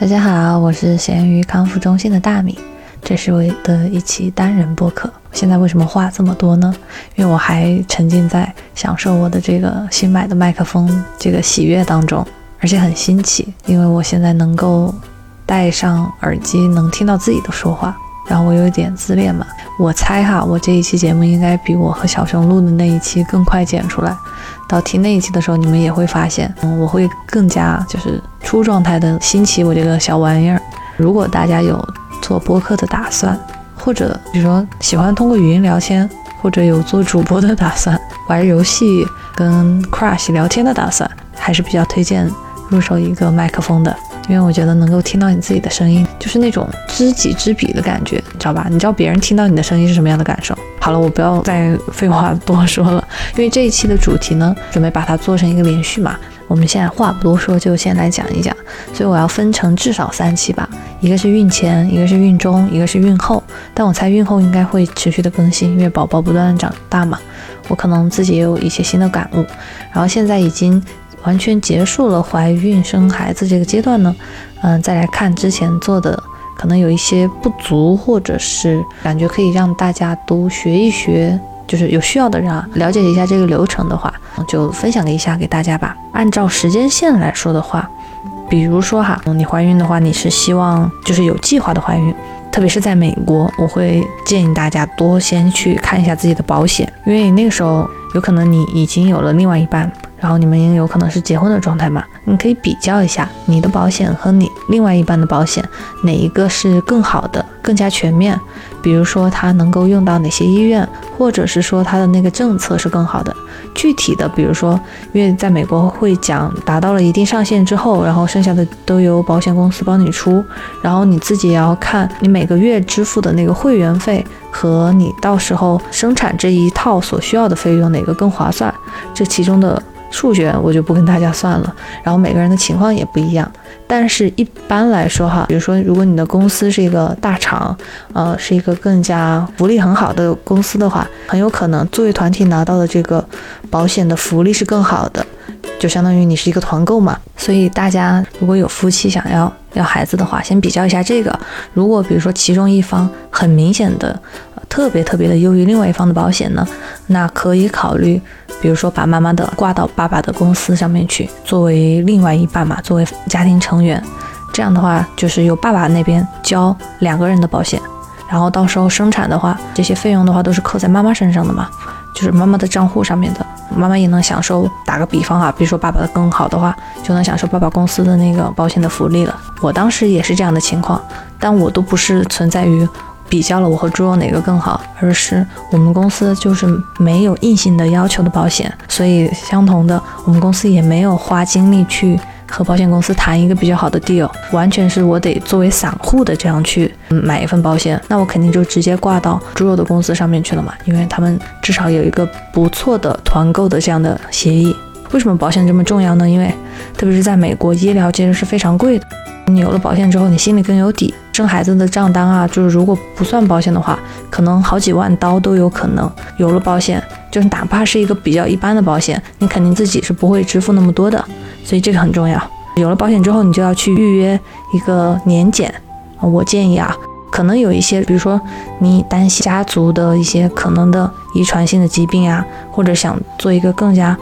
大家好，我是咸鱼康复中心的大米，这是我的一期单人播客。现在为什么话这么多呢？因为我还沉浸在享受我的这个新买的麦克风这个喜悦当中，而且很新奇，因为我现在能够戴上耳机，能听到自己的说话。然后我有一点自恋嘛，我猜哈，我这一期节目应该比我和小熊录的那一期更快剪出来。到听那一期的时候，你们也会发现，嗯，我会更加就是出状态的新奇我这个小玩意儿。如果大家有做播客的打算，或者比如说喜欢通过语音聊天，或者有做主播的打算，玩游戏跟 crush 聊天的打算，还是比较推荐入手一个麦克风的。因为我觉得能够听到你自己的声音，就是那种知己知彼的感觉，你知道吧？你知道别人听到你的声音是什么样的感受？好了，我不要再废话多说了，因为这一期的主题呢，准备把它做成一个连续嘛。我们现在话不多说，就先来讲一讲。所以我要分成至少三期吧，一个是孕前，一个是孕中，一个是孕后。但我猜孕后应该会持续的更新，因为宝宝不断的长大嘛，我可能自己也有一些新的感悟。然后现在已经。完全结束了怀孕生孩子这个阶段呢，嗯，再来看之前做的可能有一些不足，或者是感觉可以让大家都学一学，就是有需要的人啊，了解一下这个流程的话，就分享一下给大家吧。按照时间线来说的话，比如说哈，你怀孕的话，你是希望就是有计划的怀孕，特别是在美国，我会建议大家多先去看一下自己的保险，因为那个时候有可能你已经有了另外一半。然后你们也有可能是结婚的状态嘛？你可以比较一下你的保险和你另外一半的保险，哪一个是更好的、更加全面？比如说它能够用到哪些医院，或者是说它的那个政策是更好的。具体的，比如说，因为在美国会讲达到了一定上限之后，然后剩下的都由保险公司帮你出，然后你自己也要看你每个月支付的那个会员费和你到时候生产这一套所需要的费用哪个更划算，这其中的。数学我就不跟大家算了，然后每个人的情况也不一样，但是一般来说哈，比如说如果你的公司是一个大厂，呃，是一个更加福利很好的公司的话，很有可能作为团体拿到的这个保险的福利是更好的，就相当于你是一个团购嘛。所以大家如果有夫妻想要要孩子的话，先比较一下这个。如果比如说其中一方很明显的。特别特别的优于另外一方的保险呢，那可以考虑，比如说把妈妈的挂到爸爸的公司上面去，作为另外一半嘛，作为家庭成员，这样的话就是由爸爸那边交两个人的保险，然后到时候生产的话，这些费用的话都是扣在妈妈身上的嘛，就是妈妈的账户上面的，妈妈也能享受。打个比方啊，比如说爸爸的更好的话，就能享受爸爸公司的那个保险的福利了。我当时也是这样的情况，但我都不是存在于。比较了我和猪肉哪个更好，而是我们公司就是没有硬性的要求的保险，所以相同的，我们公司也没有花精力去和保险公司谈一个比较好的 deal，完全是我得作为散户的这样去买一份保险，那我肯定就直接挂到猪肉的公司上面去了嘛，因为他们至少有一个不错的团购的这样的协议。为什么保险这么重要呢？因为特别是在美国，医疗其实是非常贵的。你有了保险之后，你心里更有底。生孩子的账单啊，就是如果不算保险的话，可能好几万刀都有可能。有了保险，就是哪怕是一个比较一般的保险，你肯定自己是不会支付那么多的。所以这个很重要。有了保险之后，你就要去预约一个年检。我建议啊，可能有一些，比如说你担心家族的一些可能的遗传性的疾病啊，或者想做一个更加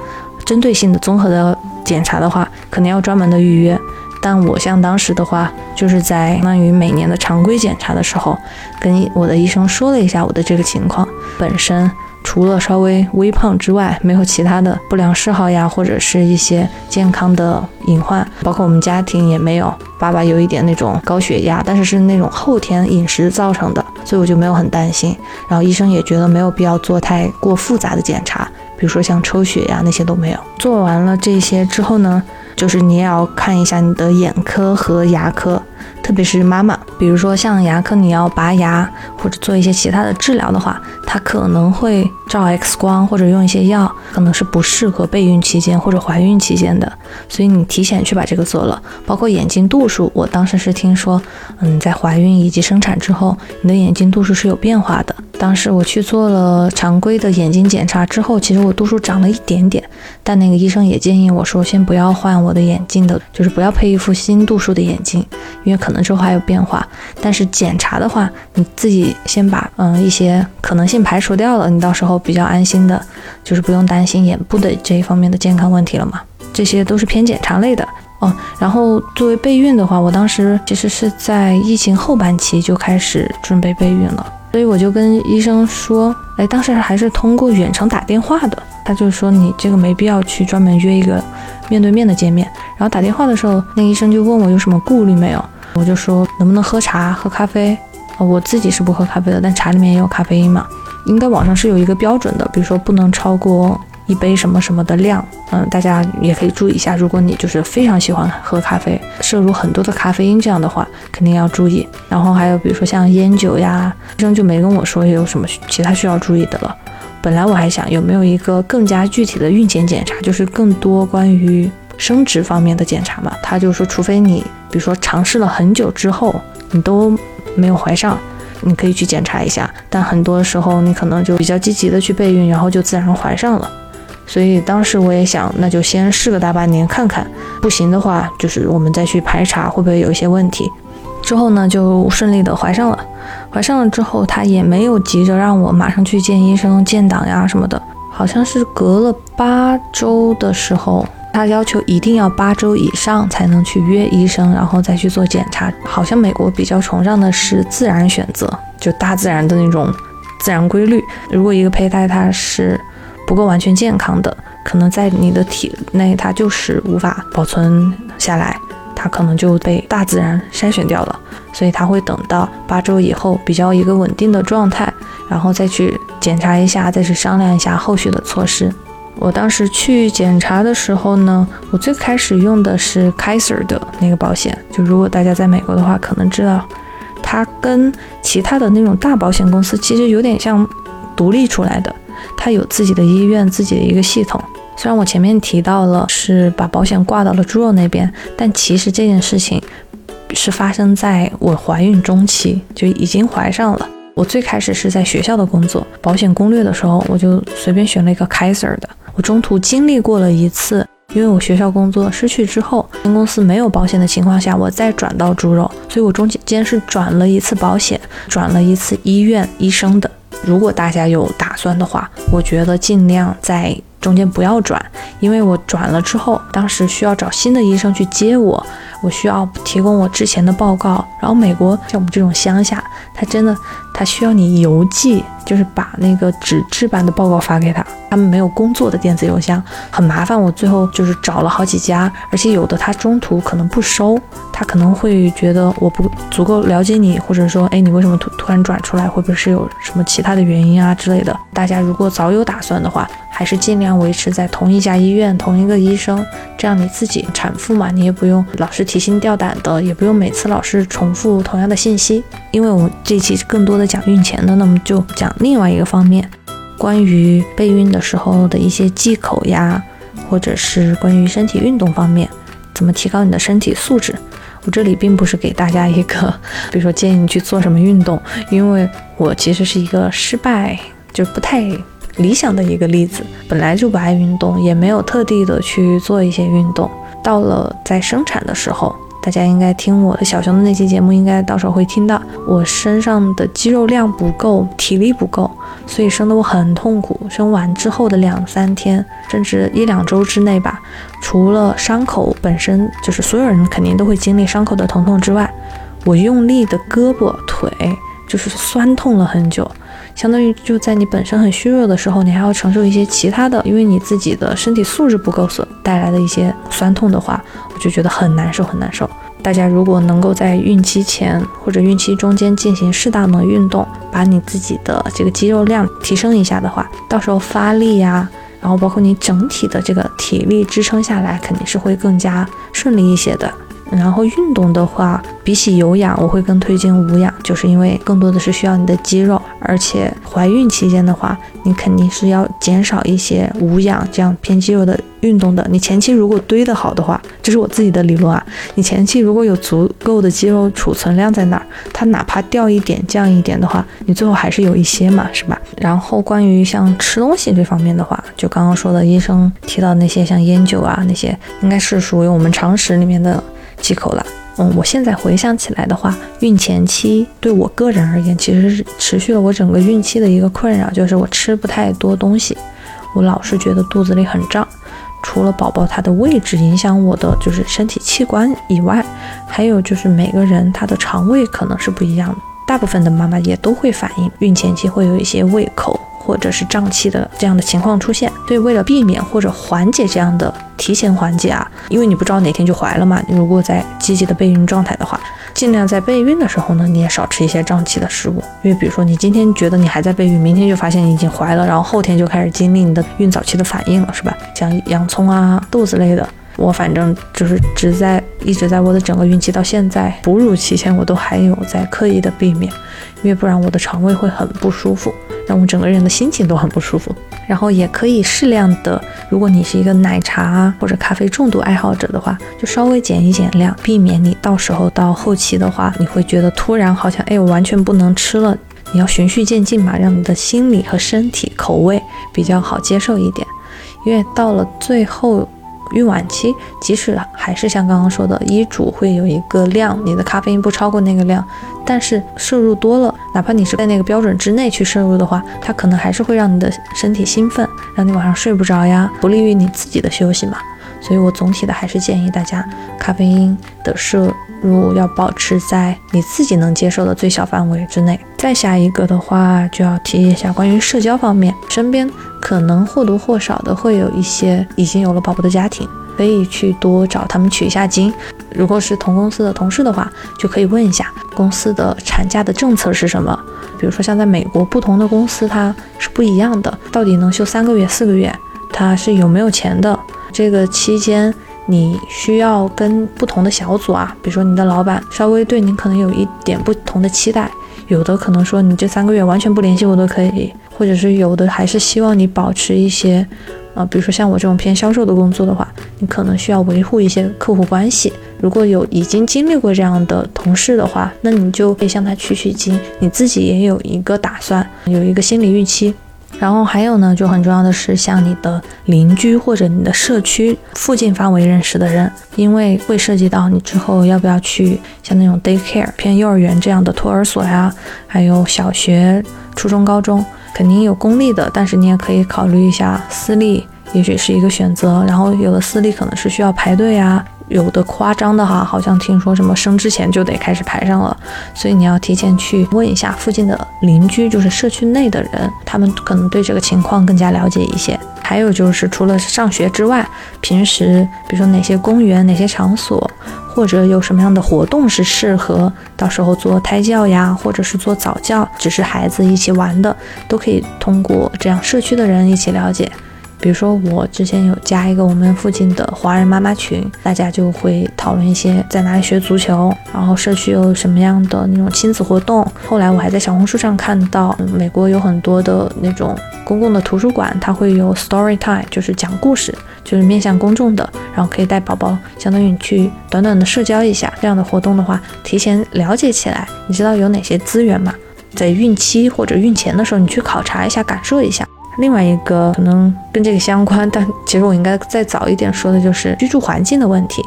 针对性的综合的检查的话，可能要专门的预约。但我像当时的话，就是在相当于每年的常规检查的时候，跟我的医生说了一下我的这个情况。本身除了稍微微胖之外，没有其他的不良嗜好呀，或者是一些健康的隐患，包括我们家庭也没有。爸爸有一点那种高血压，但是是那种后天饮食造成的，所以我就没有很担心。然后医生也觉得没有必要做太过复杂的检查，比如说像抽血呀那些都没有。做完了这些之后呢？就是你也要看一下你的眼科和牙科，特别是妈妈，比如说像牙科，你要拔牙或者做一些其他的治疗的话，它可能会照 X 光或者用一些药，可能是不适合备孕期间或者怀孕期间的，所以你提前去把这个做了。包括眼睛度数，我当时是听说，嗯，在怀孕以及生产之后，你的眼睛度数是有变化的，当时我去做了常规的眼睛检查之后，其实我度数长了一点点，但那个医生也建议我说，先不要换我的眼镜的，就是不要配一副新度数的眼镜，因为可能之后还有变化。但是检查的话，你自己先把嗯一些可能性排除掉了，你到时候比较安心的，就是不用担心眼部的这一方面的健康问题了嘛。这些都是偏检查类的哦。然后作为备孕的话，我当时其实是在疫情后半期就开始准备备孕了。所以我就跟医生说，哎，当时还是通过远程打电话的，他就说你这个没必要去专门约一个面对面的见面。然后打电话的时候，那个医生就问我有什么顾虑没有，我就说能不能喝茶、喝咖啡。我自己是不喝咖啡的，但茶里面也有咖啡因嘛，应该网上是有一个标准的，比如说不能超过。一杯什么什么的量，嗯，大家也可以注意一下。如果你就是非常喜欢喝咖啡，摄入很多的咖啡因这样的话，肯定要注意。然后还有比如说像烟酒呀，医生就没跟我说有什么其他需要注意的了。本来我还想有没有一个更加具体的孕前检查，就是更多关于生殖方面的检查嘛。他就说，除非你比如说尝试了很久之后你都没有怀上，你可以去检查一下。但很多时候你可能就比较积极的去备孕，然后就自然怀上了。所以当时我也想，那就先试个大半年看看，不行的话，就是我们再去排查会不会有一些问题。之后呢，就顺利的怀上了。怀上了之后，他也没有急着让我马上去见医生、建档呀什么的，好像是隔了八周的时候，他要求一定要八周以上才能去约医生，然后再去做检查。好像美国比较崇尚的是自然选择，就大自然的那种自然规律。如果一个胚胎它是不够完全健康的，可能在你的体内，它就是无法保存下来，它可能就被大自然筛选掉了。所以它会等到八周以后比较一个稳定的状态，然后再去检查一下，再去商量一下后续的措施。我当时去检查的时候呢，我最开始用的是 Kaiser 的那个保险，就如果大家在美国的话，可能知道，它跟其他的那种大保险公司其实有点像独立出来的。他有自己的医院，自己的一个系统。虽然我前面提到了是把保险挂到了猪肉那边，但其实这件事情是发生在我怀孕中期就已经怀上了。我最开始是在学校的工作，保险攻略的时候我就随便选了一个 Kaiser 的。我中途经历过了一次，因为我学校工作失去之后，新公司没有保险的情况下，我再转到猪肉，所以我中间是转了一次保险，转了一次医院医生的。如果大家有打算的话，我觉得尽量在中间不要转，因为我转了之后，当时需要找新的医生去接我，我需要提供我之前的报告，然后美国像我们这种乡下，他真的他需要你邮寄，就是把那个纸质版的报告发给他，他们没有工作的电子邮箱，很麻烦。我最后就是找了好几家，而且有的他中途可能不收。他可能会觉得我不足够了解你，或者说，哎，你为什么突突然转出来？会不会是有什么其他的原因啊之类的？大家如果早有打算的话，还是尽量维持在同一家医院、同一个医生，这样你自己产妇嘛，你也不用老是提心吊胆的，也不用每次老是重复同样的信息。因为我这期更多的讲孕前的，那么就讲另外一个方面，关于备孕的时候的一些忌口呀，或者是关于身体运动方面，怎么提高你的身体素质。我这里并不是给大家一个，比如说建议你去做什么运动，因为我其实是一个失败就不太理想的一个例子，本来就不爱运动，也没有特地的去做一些运动，到了在生产的时候。大家应该听我的小熊的那期节目，应该到时候会听到我身上的肌肉量不够，体力不够，所以生得我很痛苦。生完之后的两三天，甚至一两周之内吧，除了伤口本身就是所有人肯定都会经历伤口的疼痛之外，我用力的胳膊腿就是酸痛了很久。相当于就在你本身很虚弱的时候，你还要承受一些其他的，因为你自己的身体素质不够所带来的一些酸痛的话，我就觉得很难受，很难受。大家如果能够在孕期前或者孕期中间进行适当的运动，把你自己的这个肌肉量提升一下的话，到时候发力呀，然后包括你整体的这个体力支撑下来，肯定是会更加顺利一些的。然后运动的话，比起有氧，我会更推荐无氧，就是因为更多的是需要你的肌肉，而且怀孕期间的话，你肯定是要减少一些无氧这样偏肌肉的运动的。你前期如果堆得好的话，这是我自己的理论啊，你前期如果有足够的肌肉储存量在那儿，它哪怕掉一点、降一点的话，你最后还是有一些嘛，是吧？然后关于像吃东西这方面的话，就刚刚说的医生提到那些像烟酒啊那些，应该是属于我们常识里面的。忌口了，嗯，我现在回想起来的话，孕前期对我个人而言，其实是持续了我整个孕期的一个困扰，就是我吃不太多东西，我老是觉得肚子里很胀。除了宝宝他的位置影响我的就是身体器官以外，还有就是每个人他的肠胃可能是不一样的，大部分的妈妈也都会反映孕前期会有一些胃口。或者是胀气的这样的情况出现，所以为了避免或者缓解这样的提前缓解啊，因为你不知道哪天就怀了嘛。你如果在积极的备孕状态的话，尽量在备孕的时候呢，你也少吃一些胀气的食物。因为比如说你今天觉得你还在备孕，明天就发现你已经怀了，然后后天就开始经历你的孕早期的反应了，是吧？像洋葱啊、豆子类的，我反正就是只在一直在我的整个孕期到现在哺乳期间，我都还有在刻意的避免，因为不然我的肠胃会很不舒服。让我整个人的心情都很不舒服，然后也可以适量的，如果你是一个奶茶啊或者咖啡重度爱好者的话，就稍微减一减量，避免你到时候到后期的话，你会觉得突然好像哎，我完全不能吃了。你要循序渐进嘛，让你的心理和身体口味比较好接受一点，因为到了最后。孕晚期，即使还是像刚刚说的，医嘱会有一个量，你的咖啡因不超过那个量，但是摄入多了，哪怕你是在那个标准之内去摄入的话，它可能还是会让你的身体兴奋，让你晚上睡不着呀，不利于你自己的休息嘛。所以我总体的还是建议大家，咖啡因的摄入要保持在你自己能接受的最小范围之内。再下一个的话，就要提一下关于社交方面，身边。可能或多或少的会有一些已经有了宝宝的家庭，可以去多找他们取一下经。如果是同公司的同事的话，就可以问一下公司的产假的政策是什么。比如说像在美国，不同的公司它是不一样的，到底能休三个月、四个月，它是有没有钱的？这个期间你需要跟不同的小组啊，比如说你的老板稍微对你可能有一点不同的期待，有的可能说你这三个月完全不联系我都可以。或者是有的还是希望你保持一些，啊，比如说像我这种偏销售的工作的话，你可能需要维护一些客户关系。如果有已经经历过这样的同事的话，那你就可以向他取取经，你自己也有一个打算，有一个心理预期。然后还有呢，就很重要的是向你的邻居或者你的社区附近范围认识的人，因为会涉及到你之后要不要去像那种 daycare 偏幼儿园这样的托儿所呀，还有小学、初中、高中。肯定有公立的，但是你也可以考虑一下私立，也许是一个选择。然后有的私立可能是需要排队啊，有的夸张的哈，好像听说什么生之前就得开始排上了，所以你要提前去问一下附近的邻居，就是社区内的人，他们可能对这个情况更加了解一些。还有就是除了上学之外，平时比如说哪些公园、哪些场所。或者有什么样的活动是适合到时候做胎教呀，或者是做早教，只是孩子一起玩的，都可以通过这样社区的人一起了解。比如说，我之前有加一个我们附近的华人妈妈群，大家就会讨论一些在哪里学足球，然后社区有什么样的那种亲子活动。后来我还在小红书上看到，美国有很多的那种公共的图书馆，它会有 story time，就是讲故事，就是面向公众的，然后可以带宝宝，相当于你去短短的社交一下。这样的活动的话，提前了解起来，你知道有哪些资源吗？在孕期或者孕前的时候，你去考察一下，感受一下。另外一个可能跟这个相关，但其实我应该再早一点说的就是居住环境的问题。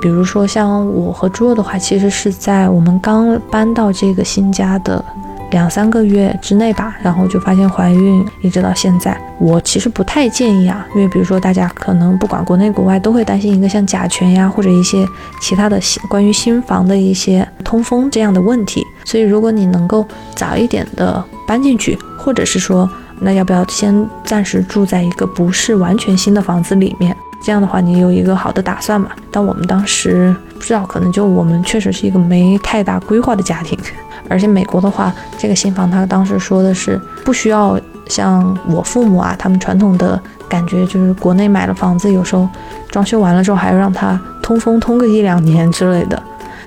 比如说像我和猪肉的话，其实是在我们刚搬到这个新家的两三个月之内吧，然后就发现怀孕，一直到现在。我其实不太建议啊，因为比如说大家可能不管国内国外都会担心一个像甲醛呀，或者一些其他的关于新房的一些通风这样的问题。所以如果你能够早一点的搬进去，或者是说。那要不要先暂时住在一个不是完全新的房子里面？这样的话，你有一个好的打算嘛？但我们当时不知道，可能就我们确实是一个没太大规划的家庭，而且美国的话，这个新房他当时说的是不需要像我父母啊，他们传统的感觉就是国内买了房子，有时候装修完了之后还要让他。通风通个一两年之类的。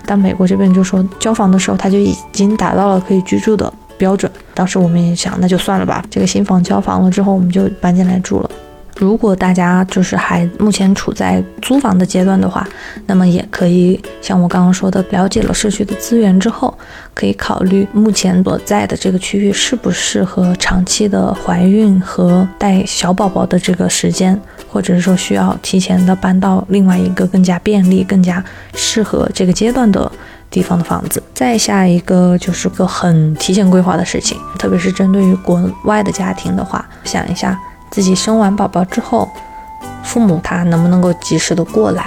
但美国这边就说交房的时候他就已经达到了可以居住的标准。当时我们也想，那就算了吧，这个新房交房了之后我们就搬进来住了。如果大家就是还目前处在租房的阶段的话，那么也可以像我刚刚说的，了解了社区的资源之后，可以考虑目前所在的这个区域适不适合长期的怀孕和带小宝宝的这个时间，或者是说需要提前的搬到另外一个更加便利、更加适合这个阶段的地方的房子。再下一个就是个很提前规划的事情，特别是针对于国外的家庭的话，想一下。自己生完宝宝之后，父母他能不能够及时的过来？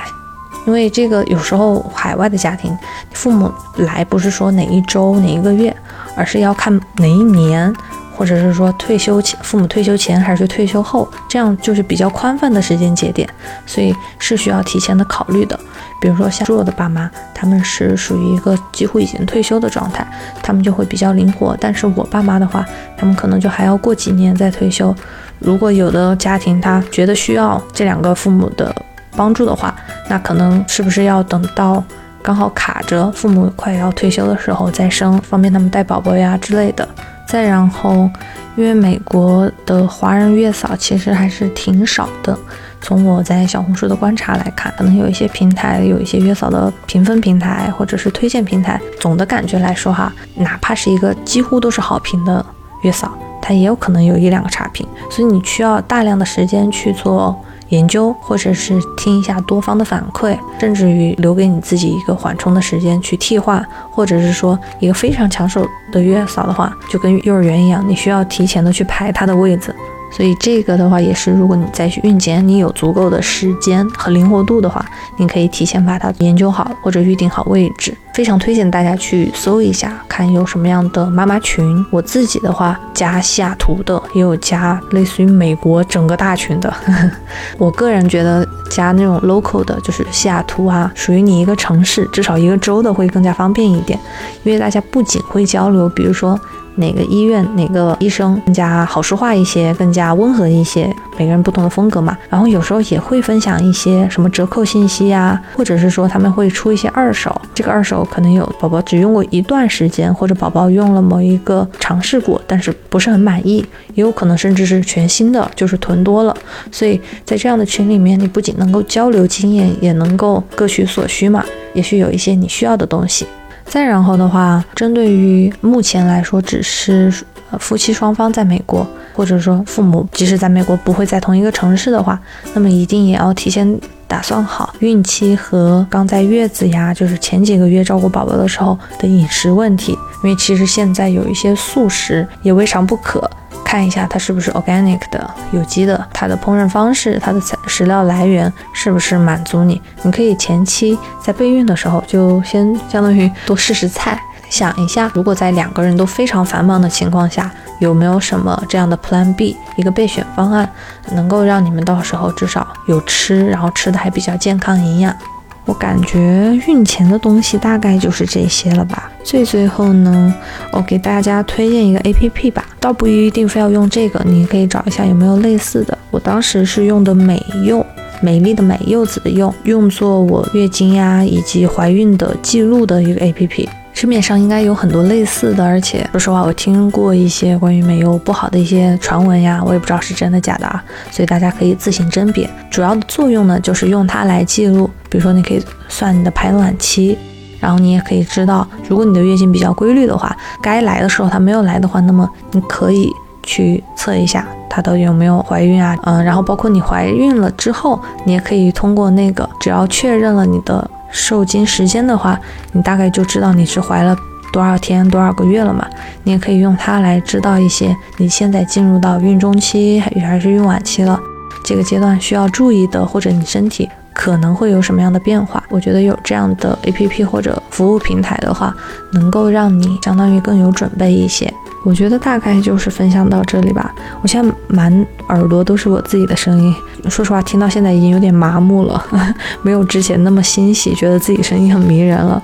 因为这个有时候海外的家庭，父母来不是说哪一周哪一个月，而是要看哪一年。或者是说退休前，父母退休前还是退休后，这样就是比较宽泛的时间节点，所以是需要提前的考虑的。比如说像猪肉的爸妈，他们是属于一个几乎已经退休的状态，他们就会比较灵活。但是我爸妈的话，他们可能就还要过几年再退休。如果有的家庭他觉得需要这两个父母的帮助的话，那可能是不是要等到刚好卡着父母快要退休的时候再生，方便他们带宝宝呀之类的。再然后，因为美国的华人月嫂其实还是挺少的。从我在小红书的观察来看，可能有一些平台有一些月嫂的评分平台或者是推荐平台，总的感觉来说哈，哪怕是一个几乎都是好评的月嫂，它也有可能有一两个差评。所以你需要大量的时间去做。研究，或者是听一下多方的反馈，甚至于留给你自己一个缓冲的时间去替换，或者是说一个非常抢手的月嫂的话，就跟幼儿园一样，你需要提前的去排他的位子。所以这个的话也是，如果你在孕前你有足够的时间和灵活度的话，你可以提前把它研究好或者预定好位置。非常推荐大家去搜一下，看有什么样的妈妈群。我自己的话加西雅图的，也有加类似于美国整个大群的。我个人觉得加那种 local 的，就是西雅图啊，属于你一个城市，至少一个州的会更加方便一点，因为大家不仅会交流，比如说。哪个医院哪个医生更加好说话一些，更加温和一些，每个人不同的风格嘛。然后有时候也会分享一些什么折扣信息呀，或者是说他们会出一些二手，这个二手可能有宝宝只用过一段时间，或者宝宝用了某一个尝试过，但是不是很满意，也有可能甚至是全新的，就是囤多了。所以在这样的群里面，你不仅能够交流经验，也能够各取所需嘛，也许有一些你需要的东西。再然后的话，针对于目前来说，只是夫妻双方在美国，或者说父母即使在美国不会在同一个城市的话，那么一定也要提前打算好孕期和刚在月子呀，就是前几个月照顾宝宝的时候的饮食问题，因为其实现在有一些素食也未尝不可。看一下它是不是 organic 的有机的，它的烹饪方式，它的材食料来源是不是满足你？你可以前期在备孕的时候就先相当于多试试菜，想一下，如果在两个人都非常繁忙的情况下，有没有什么这样的 Plan B 一个备选方案，能够让你们到时候至少有吃，然后吃的还比较健康营养。我感觉孕前的东西大概就是这些了吧。最最后呢，我给大家推荐一个 A P P 吧，倒不一定非要用这个，你可以找一下有没有类似的。我当时是用的美柚，美丽的美柚子的柚，用作我月经呀以及怀孕的记录的一个 A P P。市面上应该有很多类似的，而且说实话，我听过一些关于美柚不好的一些传闻呀，我也不知道是真的假的啊，所以大家可以自行甄别。主要的作用呢，就是用它来记录，比如说你可以算你的排卵期，然后你也可以知道，如果你的月经比较规律的话，该来的时候它没有来的话，那么你可以去测一下它到底有没有怀孕啊，嗯，然后包括你怀孕了之后，你也可以通过那个，只要确认了你的。受精时间的话，你大概就知道你是怀了多少天、多少个月了嘛。你也可以用它来知道一些你现在进入到孕中期还还是孕晚期了，这个阶段需要注意的，或者你身体可能会有什么样的变化。我觉得有这样的 APP 或者服务平台的话，能够让你相当于更有准备一些。我觉得大概就是分享到这里吧。我现在满耳朵都是我自己的声音，说实话，听到现在已经有点麻木了，没有之前那么欣喜，觉得自己声音很迷人了。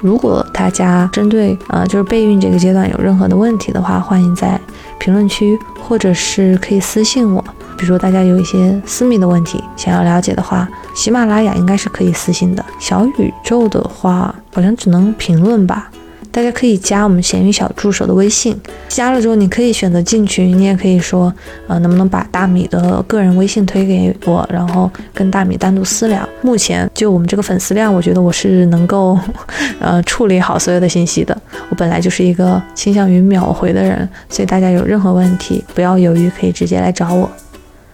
如果大家针对呃就是备孕这个阶段有任何的问题的话，欢迎在评论区或者是可以私信我，比如说大家有一些私密的问题想要了解的话，喜马拉雅应该是可以私信的。小宇宙的话，好像只能评论吧。大家可以加我们闲鱼小助手的微信，加了之后你可以选择进群，你也可以说，呃，能不能把大米的个人微信推给我，然后跟大米单独私聊。目前就我们这个粉丝量，我觉得我是能够，呃，处理好所有的信息的。我本来就是一个倾向于秒回的人，所以大家有任何问题不要犹豫，可以直接来找我。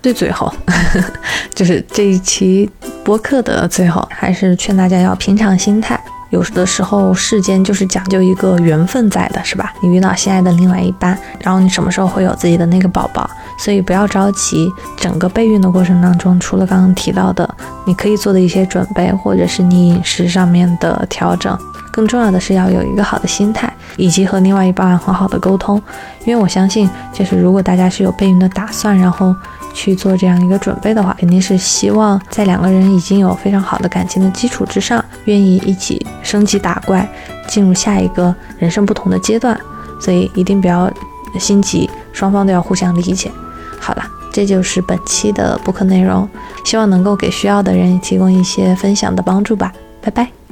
最最后，就 是这一期播客的最后，还是劝大家要平常心态。有的时候，世间就是讲究一个缘分在的，是吧？你遇到心爱的另外一半，然后你什么时候会有自己的那个宝宝？所以不要着急。整个备孕的过程当中，除了刚刚提到的你可以做的一些准备，或者是你饮食上面的调整，更重要的是要有一个好的心态，以及和另外一半很好的沟通。因为我相信，就是如果大家是有备孕的打算，然后。去做这样一个准备的话，肯定是希望在两个人已经有非常好的感情的基础之上，愿意一起升级打怪，进入下一个人生不同的阶段。所以一定不要心急，双方都要互相理解。好了，这就是本期的播客内容，希望能够给需要的人提供一些分享的帮助吧。拜拜。